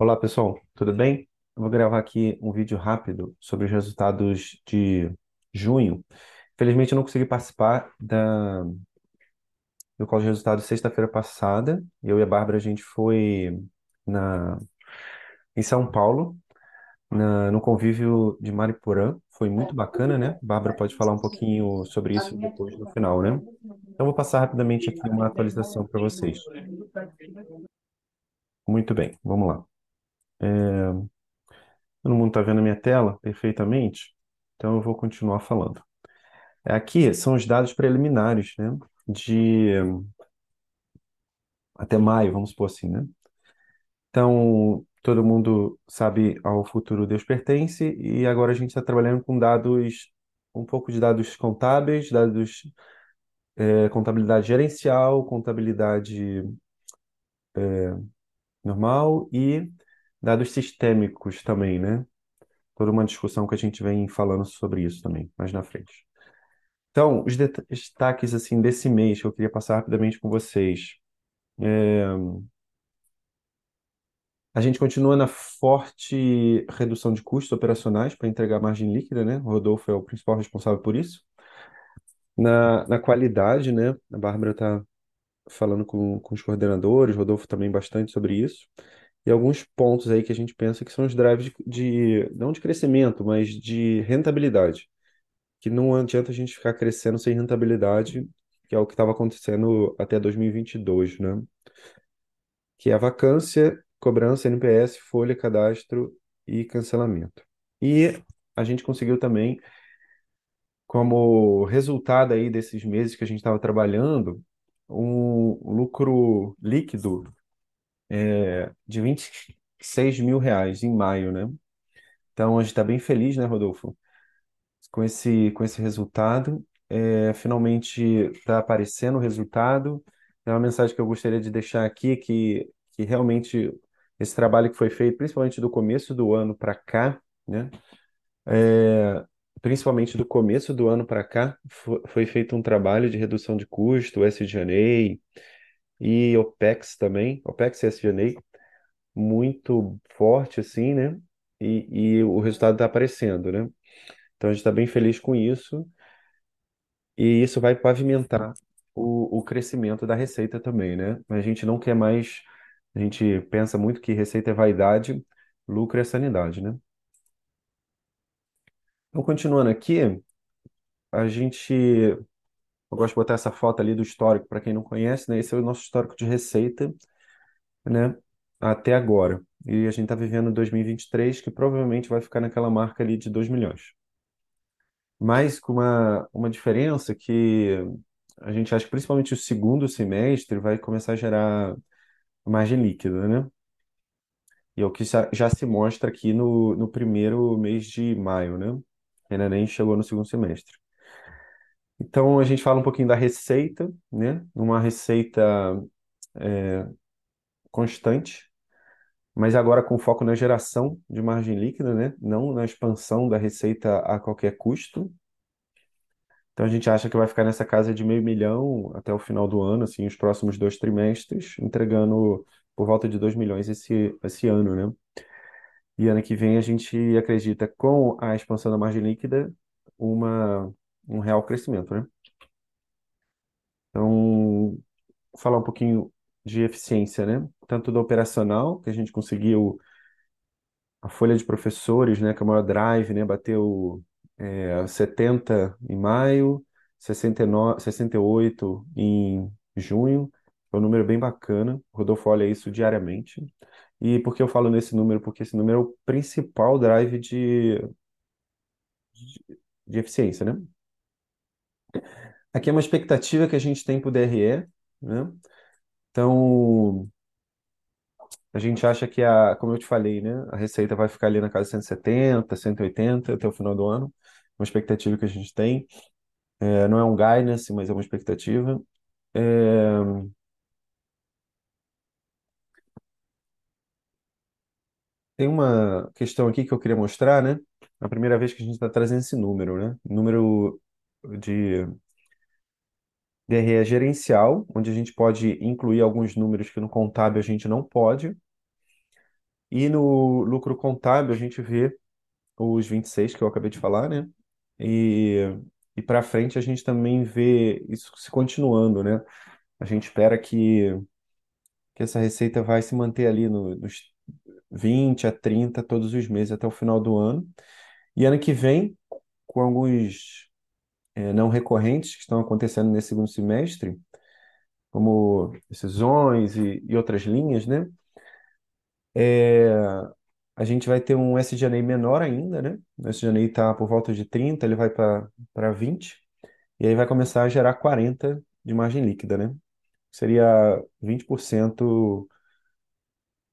Olá, pessoal, tudo bem? Eu vou gravar aqui um vídeo rápido sobre os resultados de junho. Infelizmente, eu não consegui participar da, do call de resultados sexta-feira passada. Eu e a Bárbara, a gente foi na, em São Paulo, na- no convívio de Mariporã. Foi muito bacana, né? Bárbara pode falar um pouquinho sobre isso depois no final, né? Então, vou passar rapidamente aqui uma atualização para vocês. Muito bem, vamos lá. Todo mundo está vendo a minha tela perfeitamente? Então eu vou continuar falando. Aqui são os dados preliminares, né? De até maio, vamos supor assim, né? Então, todo mundo sabe ao futuro Deus pertence, e agora a gente está trabalhando com dados, um pouco de dados contábeis, dados, é, contabilidade gerencial, contabilidade normal e dados sistêmicos também, né? Toda uma discussão que a gente vem falando sobre isso também, mais na frente. Então, os destaques assim desse mês que eu queria passar rapidamente com vocês. É, a gente continua na forte redução de custos operacionais para entregar margem líquida, né? O Rodolfo é o principal responsável por isso. Na, na qualidade, né? A Bárbara está falando com, com os coordenadores, Rodolfo também bastante sobre isso. E alguns pontos aí que a gente pensa que são os drives de, de não de crescimento, mas de rentabilidade. Que não adianta a gente ficar crescendo sem rentabilidade, que é o que estava acontecendo até 2022, né? que é a vacância, cobrança, NPS, folha, cadastro e cancelamento. E a gente conseguiu também, como resultado aí desses meses que a gente estava trabalhando, um lucro líquido de 26 mil reais em maio, né? Então a gente está bem feliz, né, Rodolfo? Com esse, com esse resultado. É, finalmente está aparecendo o resultado. É uma mensagem que eu gostaria de deixar aqui, que, que realmente esse trabalho que foi feito, principalmente do começo do ano para cá, né? É, principalmente do começo do ano para cá, fo- foi feito um trabalho de redução de custo, SG&A e OPEX também, OPEX e SG&A, muito forte assim, né? E, e o resultado está aparecendo, né? Então a gente está bem feliz com isso. E isso vai pavimentar o, o crescimento da receita também, né? A gente não quer mais, a gente pensa muito que receita é vaidade, lucro é sanidade, né? Então, continuando aqui, a gente, eu gosto de botar essa foto ali do histórico, para quem não conhece, né? Esse é o nosso histórico de receita, né? Até agora. E a gente está vivendo 2023, que provavelmente vai ficar naquela marca ali de 2 milhões. Mas com uma, uma diferença que a gente acha que principalmente o segundo semestre vai começar a gerar margem líquida, né? E é o que já, se mostra aqui no, no primeiro mês de maio, né? Ainda nem chegou no segundo semestre. Então, a gente fala um pouquinho da receita, né? Uma receita constante, mas agora com foco na geração de margem líquida, né? Não na expansão da receita a qualquer custo. Então, a gente acha que vai ficar nessa casa de meio milhão até o final do ano, assim, os próximos dois trimestres, entregando por volta de 2 milhões esse, esse ano, né? E ano que vem a gente acredita, com a expansão da margem líquida, uma, um real crescimento, né? Então, falar um pouquinho de eficiência, né? Tanto do operacional, que a gente conseguiu a folha de professores, né, que é o maior drive, né, bateu é, 70 em maio, 69, 68 em junho, é um número bem bacana. O Rodolfo olha isso diariamente. E por que eu falo nesse número? Porque esse número é o principal drive de, de eficiência, né? Aqui é uma expectativa que a gente tem para o DRE, né? Então, a gente acha que, a, como eu te falei, né? A receita vai ficar ali na casa de 170, 180 até o final do ano. Uma expectativa que a gente tem. É, não é um guidance, mas é uma expectativa. É, tem uma questão aqui que eu queria mostrar, né? A primeira vez que a gente está trazendo esse número, né? Número de DRE gerencial, onde a gente pode incluir alguns números que no contábil a gente não pode. E no lucro contábil, a gente vê os 26 que eu acabei de falar, né? E, e para frente a gente também vê isso se continuando, né? A gente espera que, que essa receita vai se manter ali no- nos 20 a 30 todos os meses até o final do ano. E ano que vem, com alguns eh, não recorrentes que estão acontecendo nesse segundo semestre, como decisões e, e outras linhas, né? É, a gente vai ter um SG&A menor ainda, né? O SG&A está por volta de 30, ele vai para para 20, e aí vai começar a gerar 40 de margem líquida, né? Seria 20%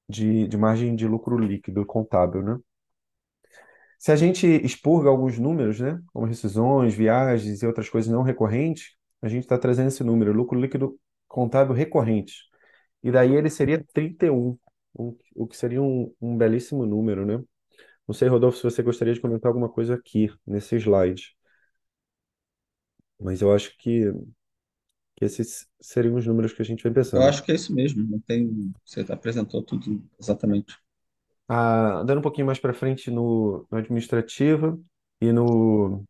de, de margem de lucro líquido contábil, né? Se a gente expurga alguns números, né? Como rescisões, viagens e outras coisas não recorrentes, a gente está trazendo esse número, lucro líquido contábil recorrente. E daí ele seria 31, o, que seria um, um belíssimo número, né? Não sei, Rodolfo, se você gostaria de comentar alguma coisa aqui nesse slide, mas eu acho que, que esses seriam os números que a gente vem Eu pensando. acho que é isso mesmo. Tem, você apresentou tudo exatamente. Ah, dando um pouquinho mais para frente no, no administrativo e no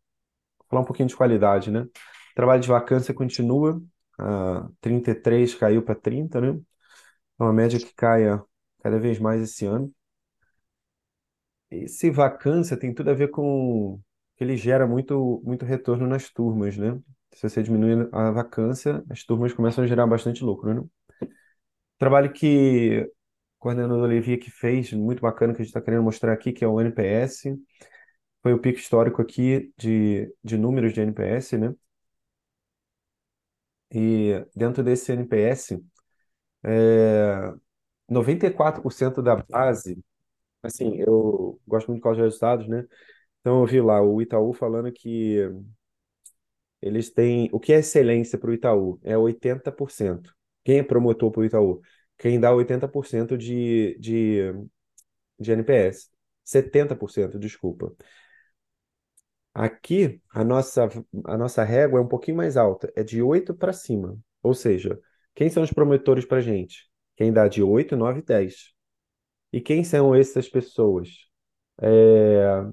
falar um pouquinho de qualidade, né? Trabalho de vacância continua, ah, 33 caiu para 30, né? É uma média que caia cada vez mais esse ano. Esse vacância tem tudo a ver com ele gera muito, muito retorno nas turmas, né? Se você diminui a vacância, as turmas começam a gerar bastante lucro, né? Trabalho que o coordenador Olivia que fez, muito bacana, que a gente está querendo mostrar aqui, que é o NPS. Foi o pico histórico aqui de, de números de NPS, né? E dentro desse NPS, é, 94% da base, assim, eu gosto muito de causa de resultados, né? Então eu vi lá o Itaú falando que eles têm. O que é excelência para o Itaú? É 80%. Quem é promotor para o Itaú? Quem dá 80% de, de, de NPS. 70%, desculpa. Aqui, a nossa, a nossa régua é um pouquinho mais alta, é de 8 para cima. Ou seja, quem são os promotores para gente? Quem dá de 8, 9 e 10. E quem são essas pessoas? É,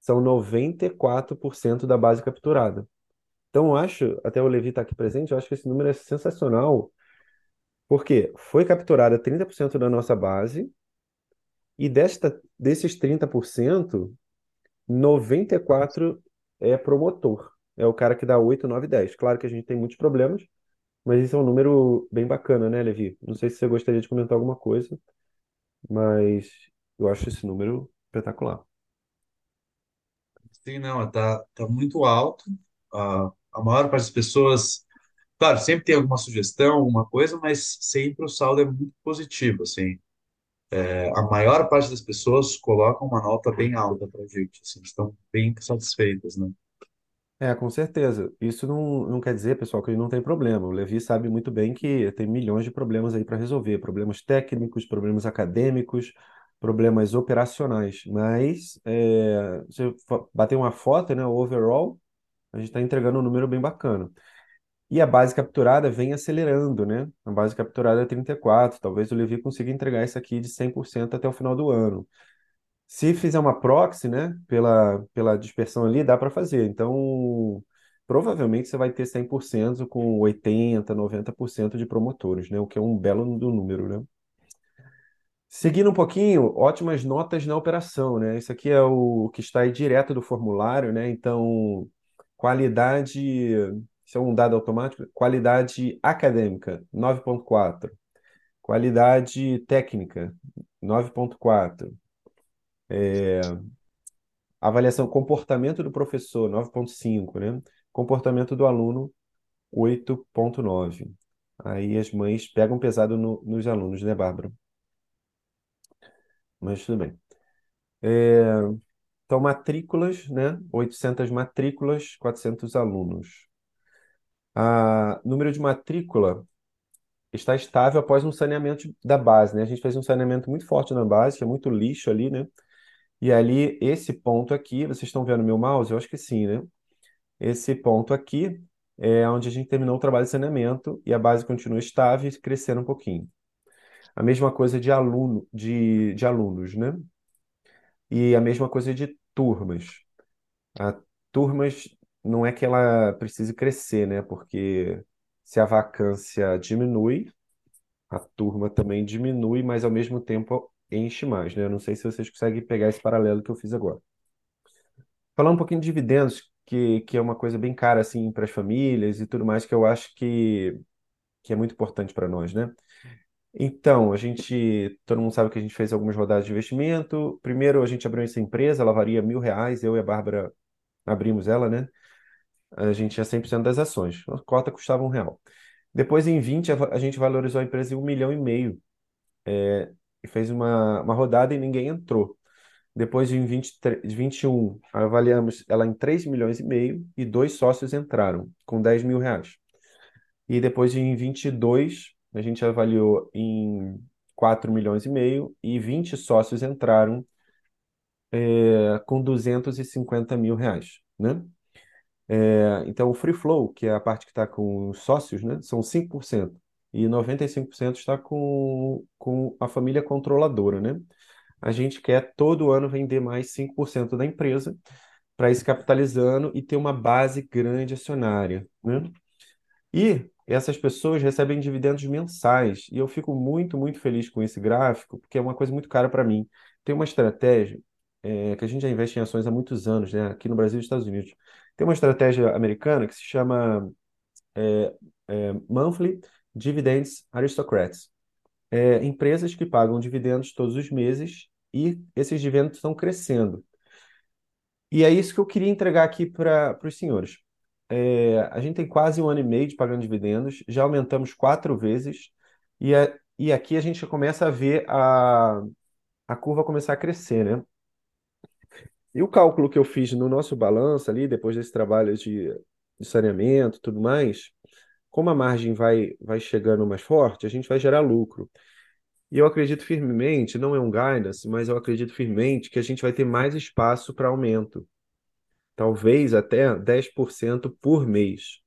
são 94% da base capturada. Então, eu acho, até o Levi está aqui presente, eu acho que esse número é sensacional, porque foi capturada 30% da nossa base, e desta, desses 30%, 94% é promotor. É o cara que dá 8, 9, 10. Claro que a gente tem muitos problemas, mas esse é um número bem bacana, né, Levi? Não sei se você gostaria de comentar alguma coisa, mas eu acho esse número espetacular. Sim, não, tá, tá muito alto. A, a maior parte das pessoas, claro, sempre tem alguma sugestão, alguma coisa, mas sempre o saldo é muito positivo, assim. É, a maior parte das pessoas colocam uma nota bem alta para a gente, assim, estão bem satisfeitas, né? É, com certeza. Isso não, não quer dizer, pessoal, que ele não tem problema. O Levi sabe muito bem que tem milhões de problemas aí para resolver, problemas técnicos, problemas acadêmicos, problemas operacionais. Mas é, se eu bater uma foto, né, overall, a gente está entregando um número bem bacana. E a base capturada vem acelerando, né? A base capturada é 34. Talvez o Levi consiga entregar isso aqui de 100% até o final do ano. Se fizer uma proxy, né, pela, pela dispersão ali, dá para fazer. Então, provavelmente você vai ter 100% com 80, 90% de promotores, né, o que é um belo número, né? Seguindo um pouquinho, ótimas notas na operação, né? Isso aqui é o que está aí direto do formulário, né? Então, qualidade, isso é um dado automático, qualidade acadêmica, 9.4. Qualidade técnica, 9.4. Avaliação comportamento do professor, 9.5, né? Comportamento do aluno, 8.9. Aí as mães pegam pesado no- nos alunos, né, Bárbara? Mas tudo bem. Então, matrículas, né? 800 matrículas, 400 alunos. A número de matrícula está estável após um saneamento da base, né? A gente fez um saneamento muito forte na base, tinha muito lixo ali, né? E ali, esse ponto aqui, vocês estão vendo meu mouse? Eu acho que sim, né? Esse ponto aqui é onde a gente terminou o trabalho de saneamento e a base continua estável e crescendo um pouquinho. A mesma coisa de aluno, de, de alunos, né? E a mesma coisa de turmas. A turmas não é que ela precise crescer, né? Porque se a vacância diminui, a turma também diminui, mas ao mesmo tempo enche mais, né? Eu não sei se vocês conseguem pegar esse paralelo que eu fiz agora. Falar um pouquinho de dividendos, que, que é uma coisa bem cara assim para as famílias e tudo mais, que eu acho que, que é muito importante para nós, né? Então, a gente, todo mundo sabe que a gente fez algumas rodadas de investimento. Primeiro, a gente abriu essa empresa, ela varia mil reais, eu e a Bárbara abrimos ela, né? A gente tinha 100% das ações, a cota custava um real. Depois, em 20, a gente valorizou a empresa em um milhão e meio, é, e fez uma, uma rodada e ninguém entrou. Depois, em 23, 21, avaliamos ela em 3 milhões e meio e dois sócios entraram, com 10 mil reais. E depois, em 22, a gente avaliou em 4 milhões e meio e 20 sócios entraram, é, com 250 mil reais, né? É, então, o free flow, que é a parte que está com os sócios, né, são 5%. E 95% está com, com a família controladora, né? A gente quer todo ano vender mais 5% da empresa para ir se capitalizando e ter uma base grande acionária, né? E essas pessoas recebem dividendos mensais. E eu fico muito, muito feliz com esse gráfico, porque é uma coisa muito cara para mim. Tem uma estratégia, é, que a gente já investe em ações há muitos anos, né? Aqui no Brasil e nos Estados Unidos. Tem uma estratégia americana que se chama é, é, Monthly Dividends Aristocrats. É, empresas que pagam dividendos todos os meses e esses dividendos estão crescendo. E é isso que eu queria entregar aqui para os senhores. É, a gente tem quase um ano e meio de pagando dividendos, já aumentamos quatro vezes, e, a, e aqui a gente começa a ver a, a curva começar a crescer, né? E o cálculo que eu fiz no nosso balanço ali, depois desse trabalho de, de saneamento tudo mais, como a margem vai, vai chegando mais forte, a gente vai gerar lucro. E eu acredito firmemente, não é um guidance, mas eu acredito firmemente que a gente vai ter mais espaço para aumento. Talvez até 10% por mês.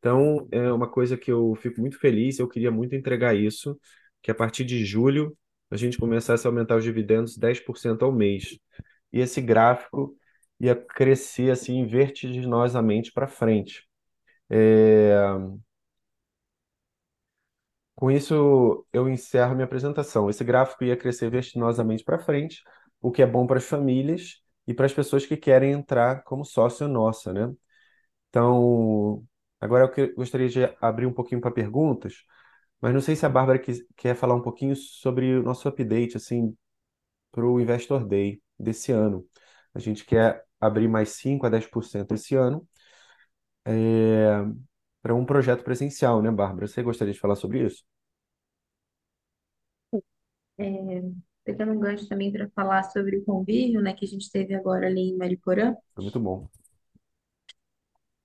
Então, é uma coisa que eu fico muito feliz, eu queria muito entregar isso, que a partir de julho a gente começasse a aumentar os dividendos 10% ao mês. E esse gráfico ia crescer assim vertiginosamente para frente. É, Com isso, eu encerro minha apresentação. Esse gráfico ia crescer vertiginosamente para frente, o que é bom para as famílias e para as pessoas que querem entrar como sócio nossa, né? Então, agora eu gostaria de abrir um pouquinho para perguntas, mas não sei se a Bárbara quer falar um pouquinho sobre o nosso update, assim, para o Investor Day desse ano. A gente quer abrir mais 5 a 10% esse ano, para um projeto presencial, né, Bárbara? Você gostaria de falar sobre isso? É, pegando um gancho também para falar sobre o convívio, né, que a gente teve agora ali em Mariporã. Foi muito bom.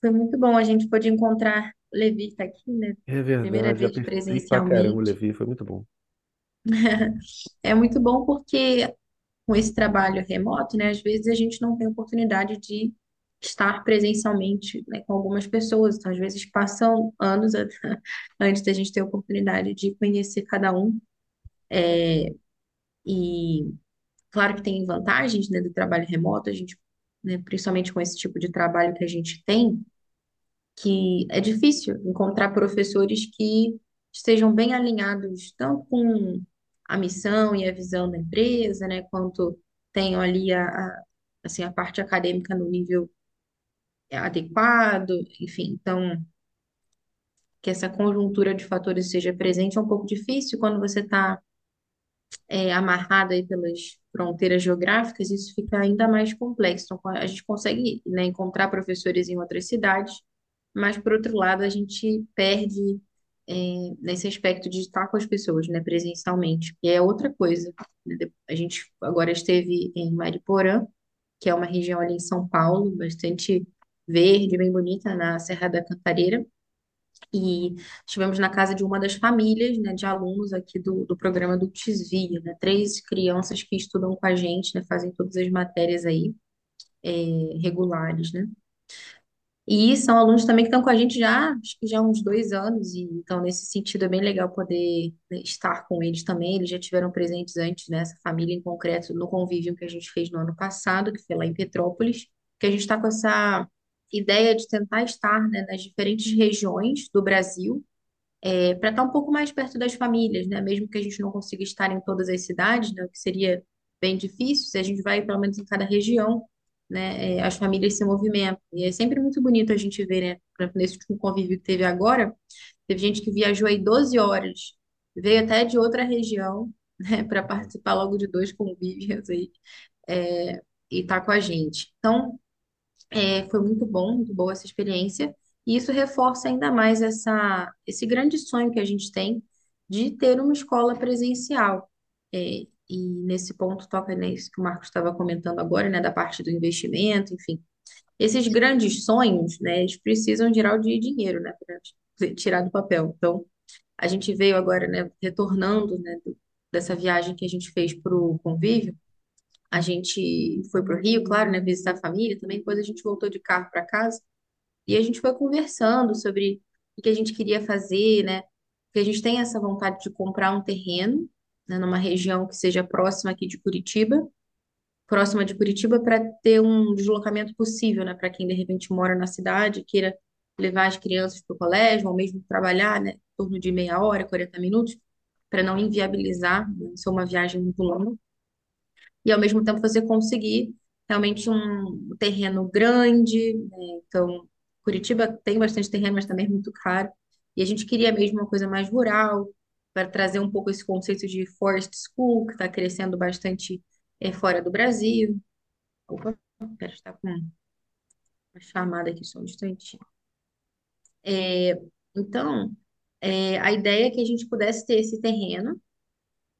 Foi muito bom, a gente pôde encontrar o Levi tá aqui, né? É Primeira verdade, já vez perfeito pra caramba, o presencialmente. Levi, foi muito bom. É muito bom porque com esse trabalho remoto, né, às vezes a gente não tem oportunidade de estar presencialmente, né, com algumas pessoas. Então, às vezes passam anos antes da gente ter a oportunidade de conhecer cada um. E claro que tem vantagens, né, do trabalho remoto, a gente, né, principalmente com esse tipo de trabalho que a gente tem, que é difícil encontrar professores que estejam bem alinhados tanto com a missão e a visão da empresa, né, quanto tenham ali a, a- assim, a parte acadêmica no nível adequado, enfim, então que essa conjuntura de fatores seja presente é um pouco difícil quando você está amarrado aí pelas fronteiras geográficas, isso fica ainda mais complexo. Então, a gente consegue, né, encontrar professores em outras cidades, mas, por outro lado, a gente perde é, nesse aspecto de estar com as pessoas, né, presencialmente. E é outra coisa. né? A gente agora esteve em Mariporã, que é uma região ali em São Paulo, bastante verde, bem bonita, na Serra da Cantareira. E estivemos na casa de uma das famílias, né, de alunos aqui do, do programa do Desvio, né, três crianças que estudam com a gente, né, fazem todas as matérias aí, é, regulares, né. E são alunos também que estão com a gente já, acho que já há uns dois anos, e então nesse sentido é bem legal poder, né, estar com eles também. Eles já tiveram presentes antes, nessa família em concreto, no convívio que a gente fez no ano passado, que foi lá em Petrópolis, que a gente está com essa ideia de tentar estar, né, nas diferentes regiões do Brasil, para estar um pouco mais perto das famílias, né? Mesmo que a gente não consiga estar em todas as cidades, né? O que seria bem difícil, se a gente vai pelo menos em cada região, né? é, as famílias se movimentam. E é sempre muito bonito a gente ver, né? Por exemplo, nesse último convívio que teve agora, teve gente que viajou aí 12 horas, veio até de outra região, né? Para participar logo de dois convívios aí, é, e tá com a gente. Então, é, foi muito bom, muito boa essa experiência, e isso reforça ainda mais essa, esse grande sonho que a gente tem de ter uma escola presencial. É, e nesse ponto toca nisso que o Marcos estava comentando agora, né, da parte do investimento, enfim. Esses grandes sonhos, né, eles precisam gerar de dinheiro, né, para tirar do papel. Então, a gente veio agora, né, retornando, né, dessa viagem que a gente fez para o convívio, a gente foi para o Rio, claro, né, visitar a família também, depois a gente voltou de carro para casa, e a gente foi conversando sobre o que a gente queria fazer, né? Porque a gente tem essa vontade de comprar um terreno, né, numa região que seja próxima aqui de Curitiba, próxima de Curitiba, para ter um deslocamento possível, né? Para quem de repente mora na cidade, queira levar as crianças para o colégio, ou mesmo trabalhar, né? Em torno de meia hora, 40 minutos, para não inviabilizar, né, ser uma viagem muito longa e ao mesmo tempo você conseguir realmente um terreno grande, né? Então, Curitiba tem bastante terreno, mas também é muito caro. E a gente queria mesmo uma coisa mais rural, para trazer um pouco esse conceito de forest school, que está crescendo bastante eh, fora do Brasil. Opa, pera, está com uma chamada aqui, só um instantinho. É, então, é, a ideia é que a gente pudesse ter esse terreno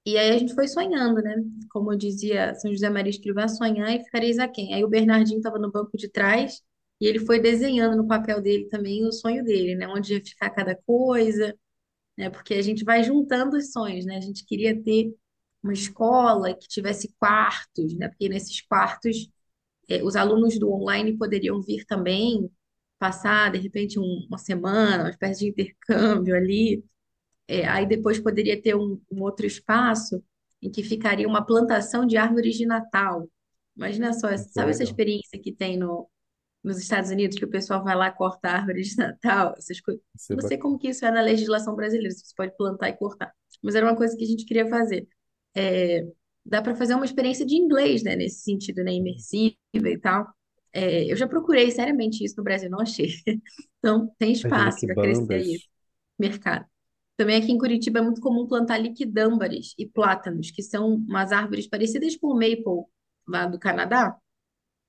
E aí a gente foi sonhando, né? Como dizia São José Maria Escrivá, sonhar e ficareis aquém. Aí o Bernardinho estava no banco de trás e ele foi desenhando no papel dele também o sonho dele, né? Onde ia ficar cada coisa, né? Porque a gente vai juntando os sonhos, né? A gente queria ter uma escola que tivesse quartos, né? Porque nesses quartos eh, os alunos do online poderiam vir também passar, de repente, um- uma semana, uma espécie de intercâmbio ali. É, aí depois poderia ter um, um outro espaço em que ficaria uma plantação de árvores de Natal. Imagina só, essa- é sabe essa experiência que tem no, nos Estados Unidos, que o pessoal vai lá cortar árvores de Natal, essas coisas. Isso é Não sei como que isso é na legislação brasileira, se você pode plantar e cortar. Mas era uma coisa que a gente queria fazer. É, dá para fazer uma experiência de inglês, né, nesse sentido, né, imersiva e tal. É, eu já procurei seriamente isso no Brasil, não achei. Então, tem espaço para crescer liquibandas. mercado. Também aqui em Curitiba é muito comum plantar liquidâmbares e plátanos, que são umas árvores parecidas com o maple lá do Canadá.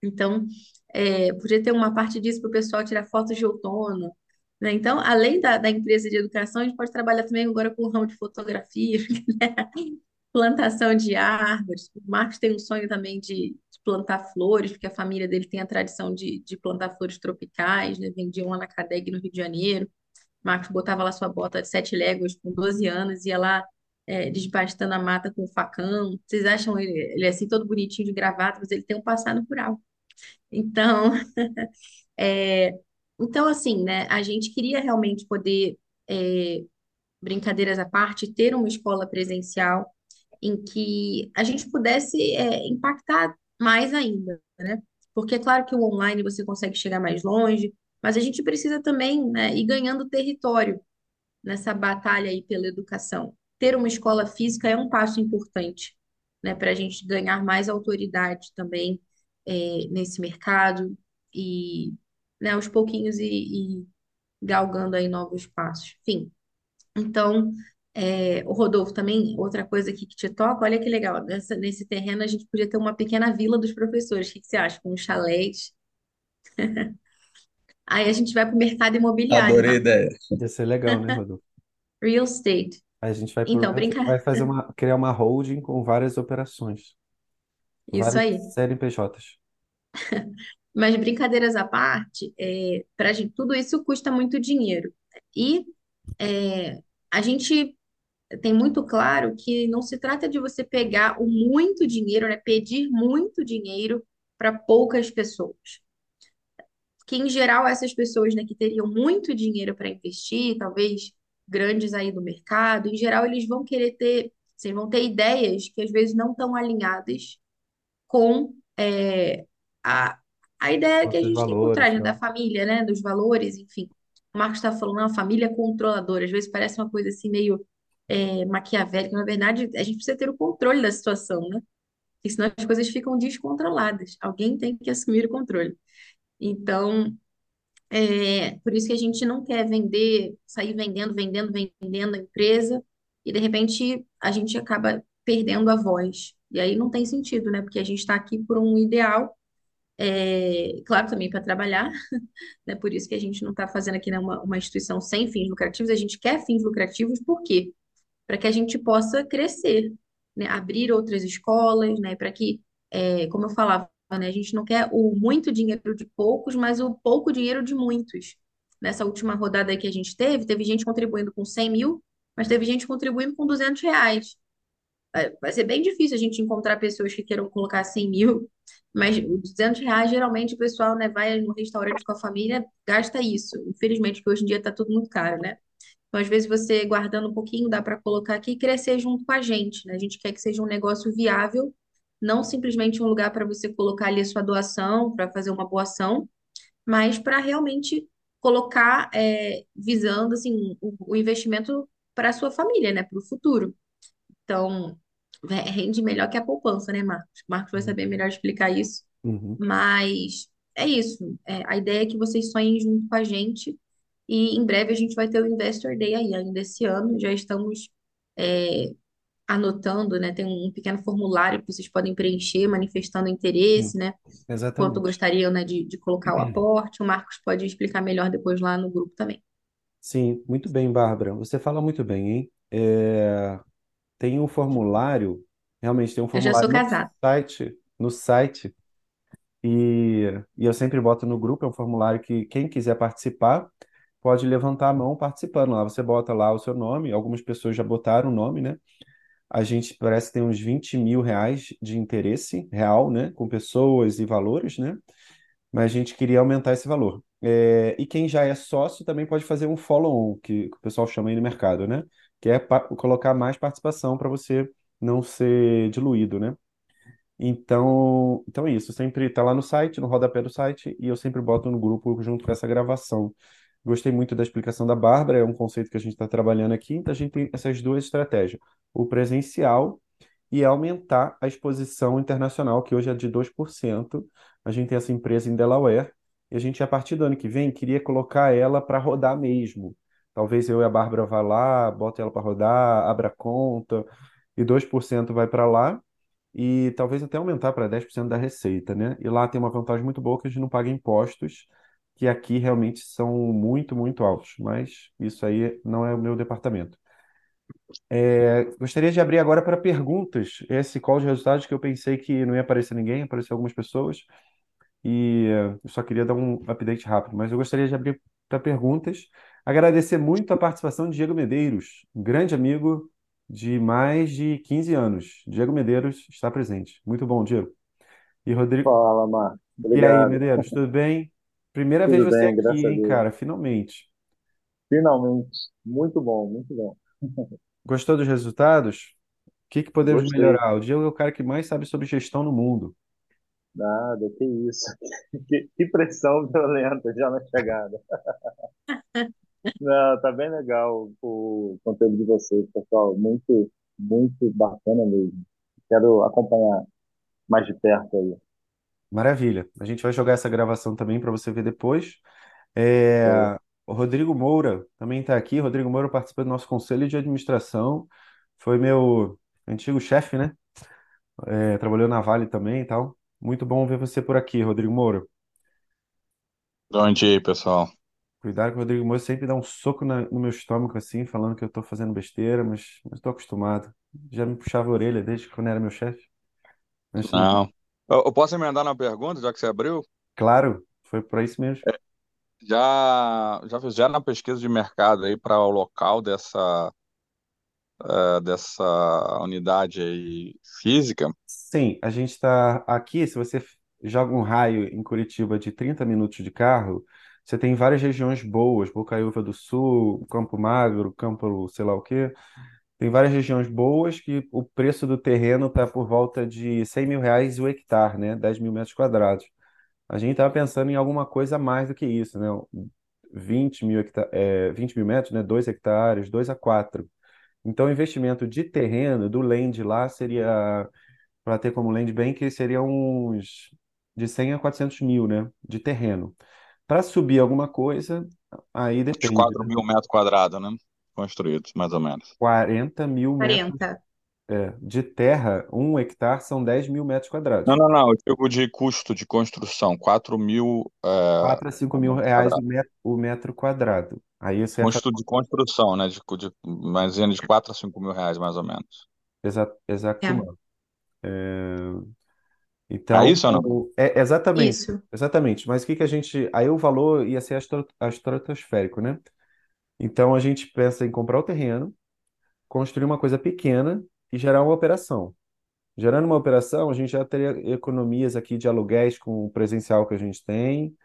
Então, é, podia ter uma parte disso para o pessoal tirar fotos de outono. né? Então, além da, da empresa de educação, a gente pode trabalhar também agora com o ramo de fotografia, plantação de árvores. O Marcos tem um sonho também de, de plantar flores, porque a família dele tem a tradição de, de plantar flores tropicais, né? Vendiam lá na Cadeg, no Rio de Janeiro. Marcos botava lá sua bota de sete léguas com 12 anos, ia lá é, desbastando a mata com o facão. Vocês acham ele, ele é assim todo bonitinho de gravata, mas ele tem um passado rural. Então, é, então assim, né? A gente queria realmente poder, é, brincadeiras à parte, ter uma escola presencial em que a gente pudesse, é, impactar mais ainda, né? Porque é claro que o online você consegue chegar mais longe, mas a gente precisa também, né, ir ganhando território nessa batalha aí pela educação. Ter uma escola física é um passo importante, né, para a gente ganhar mais autoridade também é, nesse mercado e, né, aos pouquinhos e, e galgando aí novos passos. Enfim, então, é, o Rodolfo também, outra coisa aqui que te toca, olha que legal, nessa, nesse terreno a gente podia ter uma pequena vila dos professores, o que que você acha? Com chalés. Aí a gente vai para o mercado imobiliário, Adorei a Rafa. ideia. Ia ser legal, né, Rodolfo? Real estate. Aí a gente vai, pro, Então, brinca... vai fazer uma, criar uma holding com várias operações, Isso vários aí. CNPJs. Mas brincadeiras à parte, é, pra gente, tudo isso custa muito dinheiro. E é, a gente tem muito claro que não se trata de você pegar o muito dinheiro, né, pedir muito dinheiro para poucas pessoas. que em geral essas pessoas, né, que teriam muito dinheiro para investir, talvez grandes aí do mercado, em geral eles vão querer ter, vão ter ideias que às vezes não estão alinhadas com é, a, a ideia que a gente tem por trás, valores, né, tá? da família, né, dos valores, enfim. O Marcos está falando, uma família controladora, às vezes parece uma coisa assim meio é, maquiavélica, na verdade, a gente precisa ter o controle da situação, né? Porque senão as coisas ficam descontroladas. Alguém tem que assumir o controle. Então, é por isso que a gente não quer vender, sair vendendo, vendendo, vendendo a empresa e de repente a gente acaba perdendo a voz. E aí não tem sentido, né? Porque a gente está aqui por um ideal, é, claro, também para trabalhar, né? Por isso que a gente não está fazendo aqui, né, uma, uma instituição sem fins lucrativos, a gente quer fins lucrativos, por quê? Para que a gente possa crescer, né? Abrir outras escolas, né? Para que, é, como eu falava, né? A gente não quer o muito dinheiro de poucos, mas o pouco dinheiro de muitos. Nessa última rodada que a gente teve, teve gente contribuindo com 100 mil, mas teve gente contribuindo com 200 reais. Vai ser bem difícil a gente encontrar pessoas que queiram colocar 100 mil, mas os 200 reais, geralmente, o pessoal, né, vai no restaurante com a família, gasta isso. Infelizmente, que hoje em dia está tudo muito caro, né? Então, às vezes, você guardando um pouquinho, dá para colocar aqui e crescer junto com a gente, né? A gente quer que seja um negócio viável, não simplesmente um lugar para você colocar ali a sua doação, para fazer uma boa ação, mas para realmente colocar, é, visando, assim, o, o investimento para a sua família, né? Para o futuro. Então, é, rende melhor que a poupança, né, Marcos? Marcos vai saber melhor explicar isso. Uhum. Mas é isso. É, a ideia é que vocês sonhem junto com a gente. E em breve a gente vai ter o Investor Day aí, ainda esse ano. Já estamos é, anotando, né? Tem um pequeno formulário que vocês podem preencher, manifestando interesse, né? Quanto exatamente. gostariam, né, de, de colocar o aporte. O Marcos pode explicar melhor depois lá no grupo também. Sim, muito bem, Bárbara. Você fala muito bem, hein? É, tem um formulário, realmente tem um Eu já sou formulário no casada. site, no site, e, e eu sempre boto no grupo, é um formulário que quem quiser participar pode levantar a mão participando lá. Você bota lá o seu nome, algumas pessoas já botaram o nome, né? A gente parece que tem uns 20 mil reais de interesse real, né? Com pessoas e valores, né? Mas a gente queria aumentar esse valor. É, e quem já é sócio também pode fazer um follow-on, que, que o pessoal chama aí no mercado, né? Que é colocar mais participação para você não ser diluído, né? Então, então é isso. Sempre está lá no site, no rodapé do site, e eu sempre boto no grupo junto com essa gravação. Gostei muito da explicação da Bárbara, é um conceito que a gente está trabalhando aqui. Então, a gente tem essas duas estratégias: o presencial e aumentar a exposição internacional, que hoje é de 2%. A gente tem essa empresa em Delaware, e a gente, a partir do ano que vem, queria colocar ela para rodar mesmo. Talvez eu e a Bárbara vá lá, bota ela para rodar, abra conta, e 2% vai para lá e talvez até aumentar para 10% da receita, né? E lá tem uma vantagem muito boa que a gente não paga impostos, que aqui realmente são muito, muito altos, mas isso aí não é o meu departamento. É, gostaria de abrir agora para perguntas. Esse call de resultados que eu pensei que não ia aparecer ninguém, apareceu algumas pessoas, e eh, eu só queria dar um update rápido, mas eu gostaria de abrir para perguntas. Agradecer muito a participação de Diego Medeiros, um grande amigo de mais de 15 anos. Diego Medeiros está presente. Muito bom, Diego. E Rodrigo, Fala, Marcos. e aí. Medeiros, tudo bem? Primeira vez Tudo você bem, graças aqui, hein, cara? Finalmente. Finalmente. Muito bom, muito bom. Gostou dos resultados? O que que podemos Gostei. melhorar? O Diego é o cara que mais sabe sobre gestão no mundo. Nada, que isso. Que, que pressão violenta já na chegada. Não, tá bem legal o conteúdo de vocês, pessoal. Muito, muito bacana mesmo. Quero acompanhar mais de perto aí. Maravilha. A gente vai jogar essa gravação também para você ver depois. É, o Rodrigo Moura também está aqui. Rodrigo Moura participa do nosso conselho de administração. Foi meu antigo chefe, né? É, trabalhou na Vale também e tal. Muito bom ver você por aqui, Rodrigo Moura. Bom dia aí, pessoal. Cuidado que o Rodrigo Moura sempre dá um soco na- no meu estômago assim, falando que eu estou fazendo besteira, mas estou acostumado. Já me puxava a orelha desde quando era meu chefe. Mas. Não. Eu, eu posso emendar na pergunta, já que você abriu? Claro, foi para isso mesmo. Já, já fizeram a pesquisa de mercado aí para o local dessa, eh, dessa unidade aí física? Sim, a gente está aqui. Se você joga um raio em Curitiba de 30 minutos de carro, você tem várias regiões boas, Bocaiúva do Sul, Campo Magro, Campo sei lá o quê. Tem várias regiões boas que o preço do terreno está por volta de 100 mil reais o hectare, né? 10 mil metros quadrados. A gente estava pensando em alguma coisa a mais do que isso, né? 20 mil, hecta- é, 20 mil metros, né? 2 hectares, 2 a 4. Então, o investimento de terreno, do land lá, seria, para ter como land bank, seria uns de 100 a 400 mil, né? De terreno. Para subir alguma coisa, aí Uns depende, 4 né? mil metros quadrados, né? Construídos, mais ou menos. 40 mil metros 40. é, de terra, um hectare são 10 mil metros quadrados. Não, não, não. Eu digo de custo de construção. 4 mil é, 4 a 5 mil metros reais o metro, o metro quadrado. Aí você vai fazer Custo de construção, né? De, de, mais ou menos de 4 a 5 mil reais, mais ou menos. exa, exato. É. É Então, isso ou não? o- é exatamente, Isso. exatamente. Mas o que que a gente, aí o valor ia ser astro- estratosférico, né? Então a gente pensa em comprar o terreno, construir uma coisa pequena e gerar uma operação. Gerando uma operação, a gente já teria economias aqui de aluguéis com o presencial que a gente tem,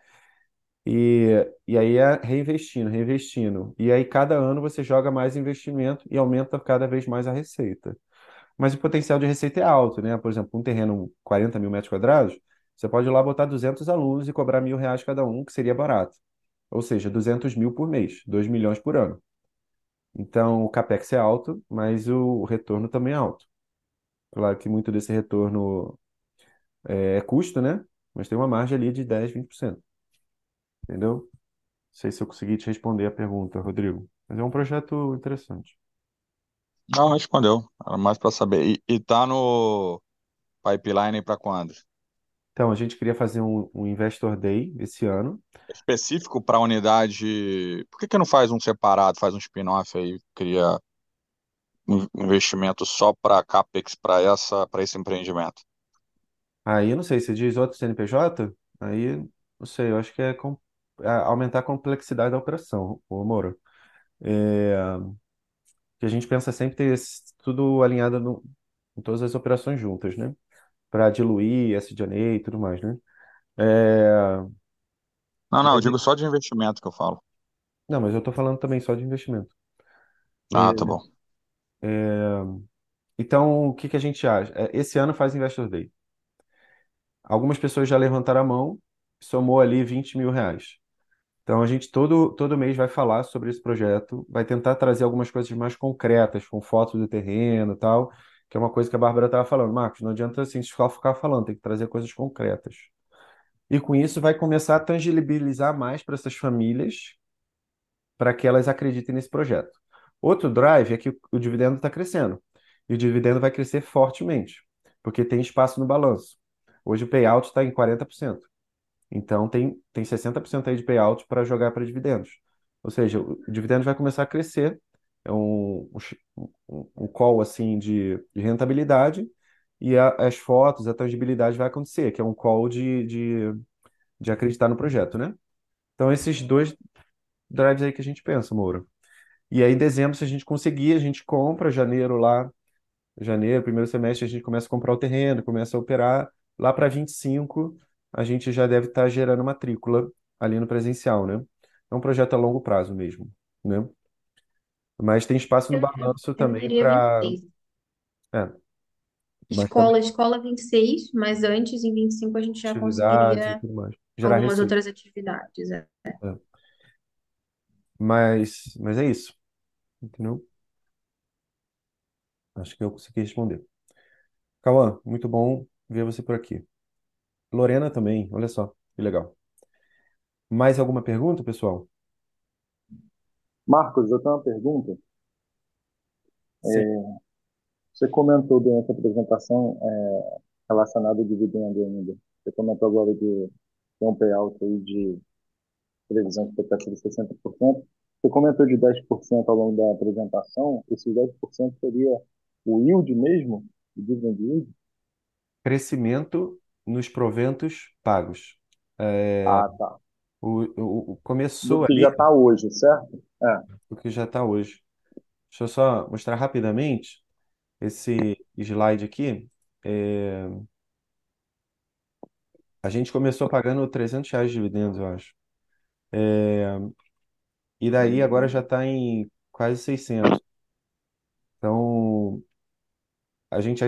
e, e aí é reinvestindo, reinvestindo. E aí cada ano você joga mais investimento e aumenta cada vez mais a receita. Mas o potencial de receita é alto, né? Por exemplo, um terreno 40 mil metros quadrados, você pode ir lá botar 200 alunos e cobrar mil reais cada um, que seria barato. Ou seja, 200 mil por mês, 2 milhões por ano. Então, o capex é alto, mas o retorno também é alto. Claro que muito desse retorno é custo, né? Mas tem uma margem ali de 10, 20%. Entendeu? Não sei se eu consegui te responder a pergunta, Rodrigo. Mas é um projeto interessante. Não, respondeu. Era mais para saber. E, e tá no pipeline para quando? Então, a gente queria fazer um, um Investor Day esse ano. Específico para unidade. Por que que não faz um separado, faz um spin-off aí, cria um investimento só para CapEx para essa, para esse empreendimento? Aí, eu não sei, se diz outro CNPJ? Aí, não sei, eu acho que é, com- é aumentar a complexidade da operação, ô Moro. É, que a gente pensa sempre ter tudo alinhado no, em todas as operações juntas, né? Para diluir SG&A e tudo mais, né? É, Não, não, eu digo só de investimento que eu falo. não, mas eu estou falando também só de investimento. Ah, tá bom. Então, o que que a gente acha? É, Esse ano faz Investor Day. Algumas pessoas já levantaram a mão, somou ali 20 mil reais. Então, a gente todo, todo mês vai falar sobre esse projeto, vai tentar trazer algumas coisas mais concretas, com fotos do terreno e tal, que é uma coisa que a Bárbara estava falando. Marcos, não adianta assim só ficar falando, tem que trazer coisas concretas. E com isso vai começar a tangibilizar mais para essas famílias, para que elas acreditem nesse projeto. Outro drive é que o dividendo está crescendo. E o dividendo vai crescer fortemente, porque tem espaço no balanço. Hoje o payout está em 40%. Então tem, tem 60% aí de payout para jogar para dividendos. Ou seja, o, dividendo vai começar a crescer. É um, um, um call assim de, de rentabilidade e a- as fotos, a tangibilidade vai acontecer, que é um call de, de, de acreditar no projeto, né? Então esses dois drives aí que a gente pensa, Moura. E aí, dezembro, se a gente conseguir, a gente compra, janeiro lá, janeiro, primeiro semestre, a gente começa a comprar o terreno, começa a operar. Lá para 25, a gente já deve estar gerando matrícula ali no presencial, né? É um projeto a longo prazo mesmo, né? Mas tem espaço no balanço eu também para. 26. É, mas também Escola, escola 26, mas antes, em 25, a gente já conseguiria algumas receita. outras atividades. é. é. Mas, mas é isso, entendeu? Acho que eu consegui responder. Cauã, muito bom ver você por aqui. Lorena também, olha só, que legal. Mais alguma pergunta, pessoal? Marcos, eu tenho uma pergunta. Sim. Você comentou durante a apresentação é, relacionado ao dividendo ainda. Você comentou agora de ter um payout aí de previsão de expectativa de 60%. Você comentou de 10% ao longo da apresentação. Esses 10% seria o yield mesmo? O dividend yield? Crescimento nos proventos pagos. É, Ah, tá. o, o- o- Do começou que ali já está hoje, certo? É. o que já está hoje. Deixa eu só mostrar rapidamente esse slide aqui. É, A gente começou pagando 300 reais de dividendos, eu acho. É, e daí agora já está em quase 600. Então, a gente...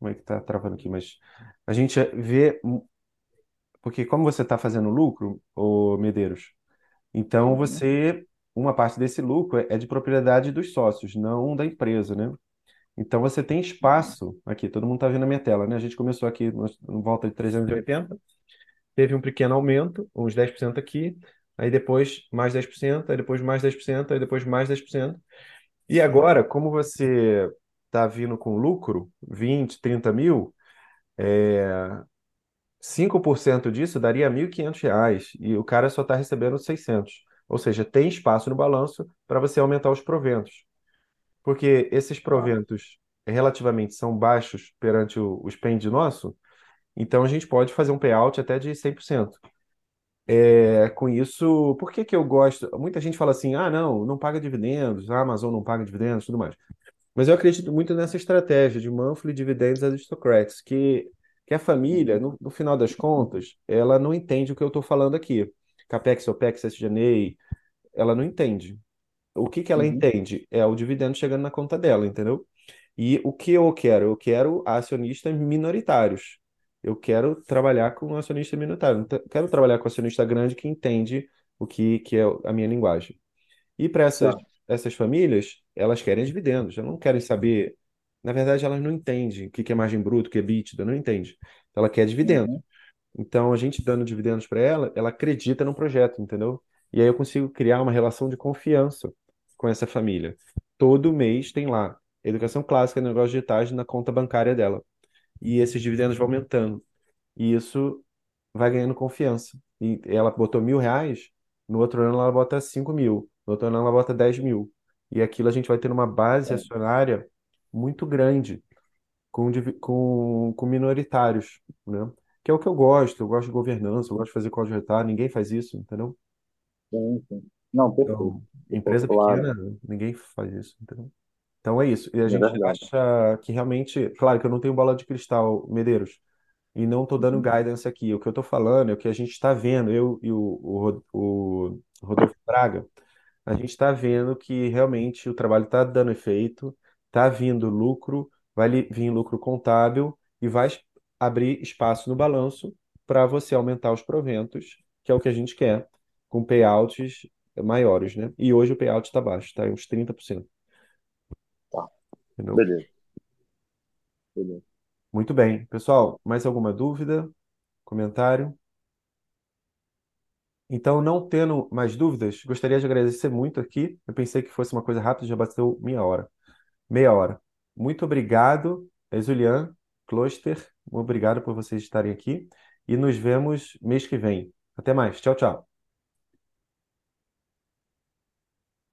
Como é que tá travando aqui? Mas a gente vê... Porque como você está fazendo lucro, ô Medeiros, então Uhum. você... Uma parte desse lucro é é de propriedade dos sócios, não da empresa, né? Então você tem espaço aqui, todo mundo está vendo a minha tela, né? A gente começou aqui no, no volta de 380, teve um pequeno aumento, uns 10% aqui, aí depois mais 10%, aí depois mais 10%, aí depois mais 10%. E agora, como você está vindo com lucro, 20, 30 mil, é, 5% disso daria 1.500 reais e o cara só está recebendo 600. Ou seja, tem espaço no balanço para você aumentar os proventos porque esses Tá. proventos relativamente são baixos perante o, o spend nosso, então a gente pode fazer um payout até de 100%. É, com isso, por que que eu gosto? Muita gente fala assim, ah, não, não paga dividendos, a Amazon não paga dividendos, tudo mais. Mas eu acredito muito nessa estratégia de monthly dividends aristocrats, que, que a família, Uhum. no, no final das contas, ela não entende o que eu estou falando aqui. Capex, OPEX, SG&A, ela não entende. O que que ela Uhum. entende? É o dividendo chegando na conta dela, entendeu? E o que eu quero? Eu quero acionistas minoritários. Eu quero trabalhar com acionista minoritário. Não te- quero trabalhar com acionista grande que entende o que, que é a minha linguagem. E para essas, Tá. Essas famílias, elas querem dividendos. Elas não querem saber. Na verdade, elas não entendem o que é margem bruta, o que é EBITDA, não entende. Ela quer dividendo. Uhum. Então, a gente dando dividendos para ela, ela acredita no projeto, entendeu? E aí eu consigo criar uma relação de confiança com essa família. Todo mês tem lá educação clássica, negócios digitais na conta bancária dela. E esses dividendos vão aumentando. E isso vai ganhando confiança. E ela botou mil reais, no outro ano ela bota cinco mil, no outro ano ela bota dez mil. E aquilo a gente vai ter uma base Tá. acionária muito grande com, com, com minoritários, né? Que é o que eu gosto. Eu gosto de governança, eu gosto de fazer código retalho. Ninguém faz isso, entendeu? Sim, sim. Não, perfeito. Então, empresa claro. pequena, ninguém faz isso, entendeu? Então é isso. E a É gente verdade. acha que realmente, claro que eu não tenho bola de cristal, Medeiros, e não estou dando Uhum. guidance aqui. O que eu estou falando é o que a gente está vendo, eu e o, o, o Rodolfo Braga, a gente está vendo que realmente o trabalho está dando efeito, está vindo lucro, vai vir lucro contábil e vai abrir espaço no balanço para você aumentar os proventos, que é o que a gente quer, com payouts maiores, né? E hoje o payout está baixo, está em uns 30%, Tá. entendeu? Beleza, beleza. Muito bem. Pessoal, mais alguma dúvida? Comentário? Então, não tendo mais dúvidas, gostaria de agradecer muito aqui. Eu pensei que fosse uma coisa rápida, já bateu meia hora. Meia hora. Muito obrigado, Julian, Kloster. Obrigado por vocês estarem aqui. E nos vemos mês que vem. Até mais. Tchau, tchau.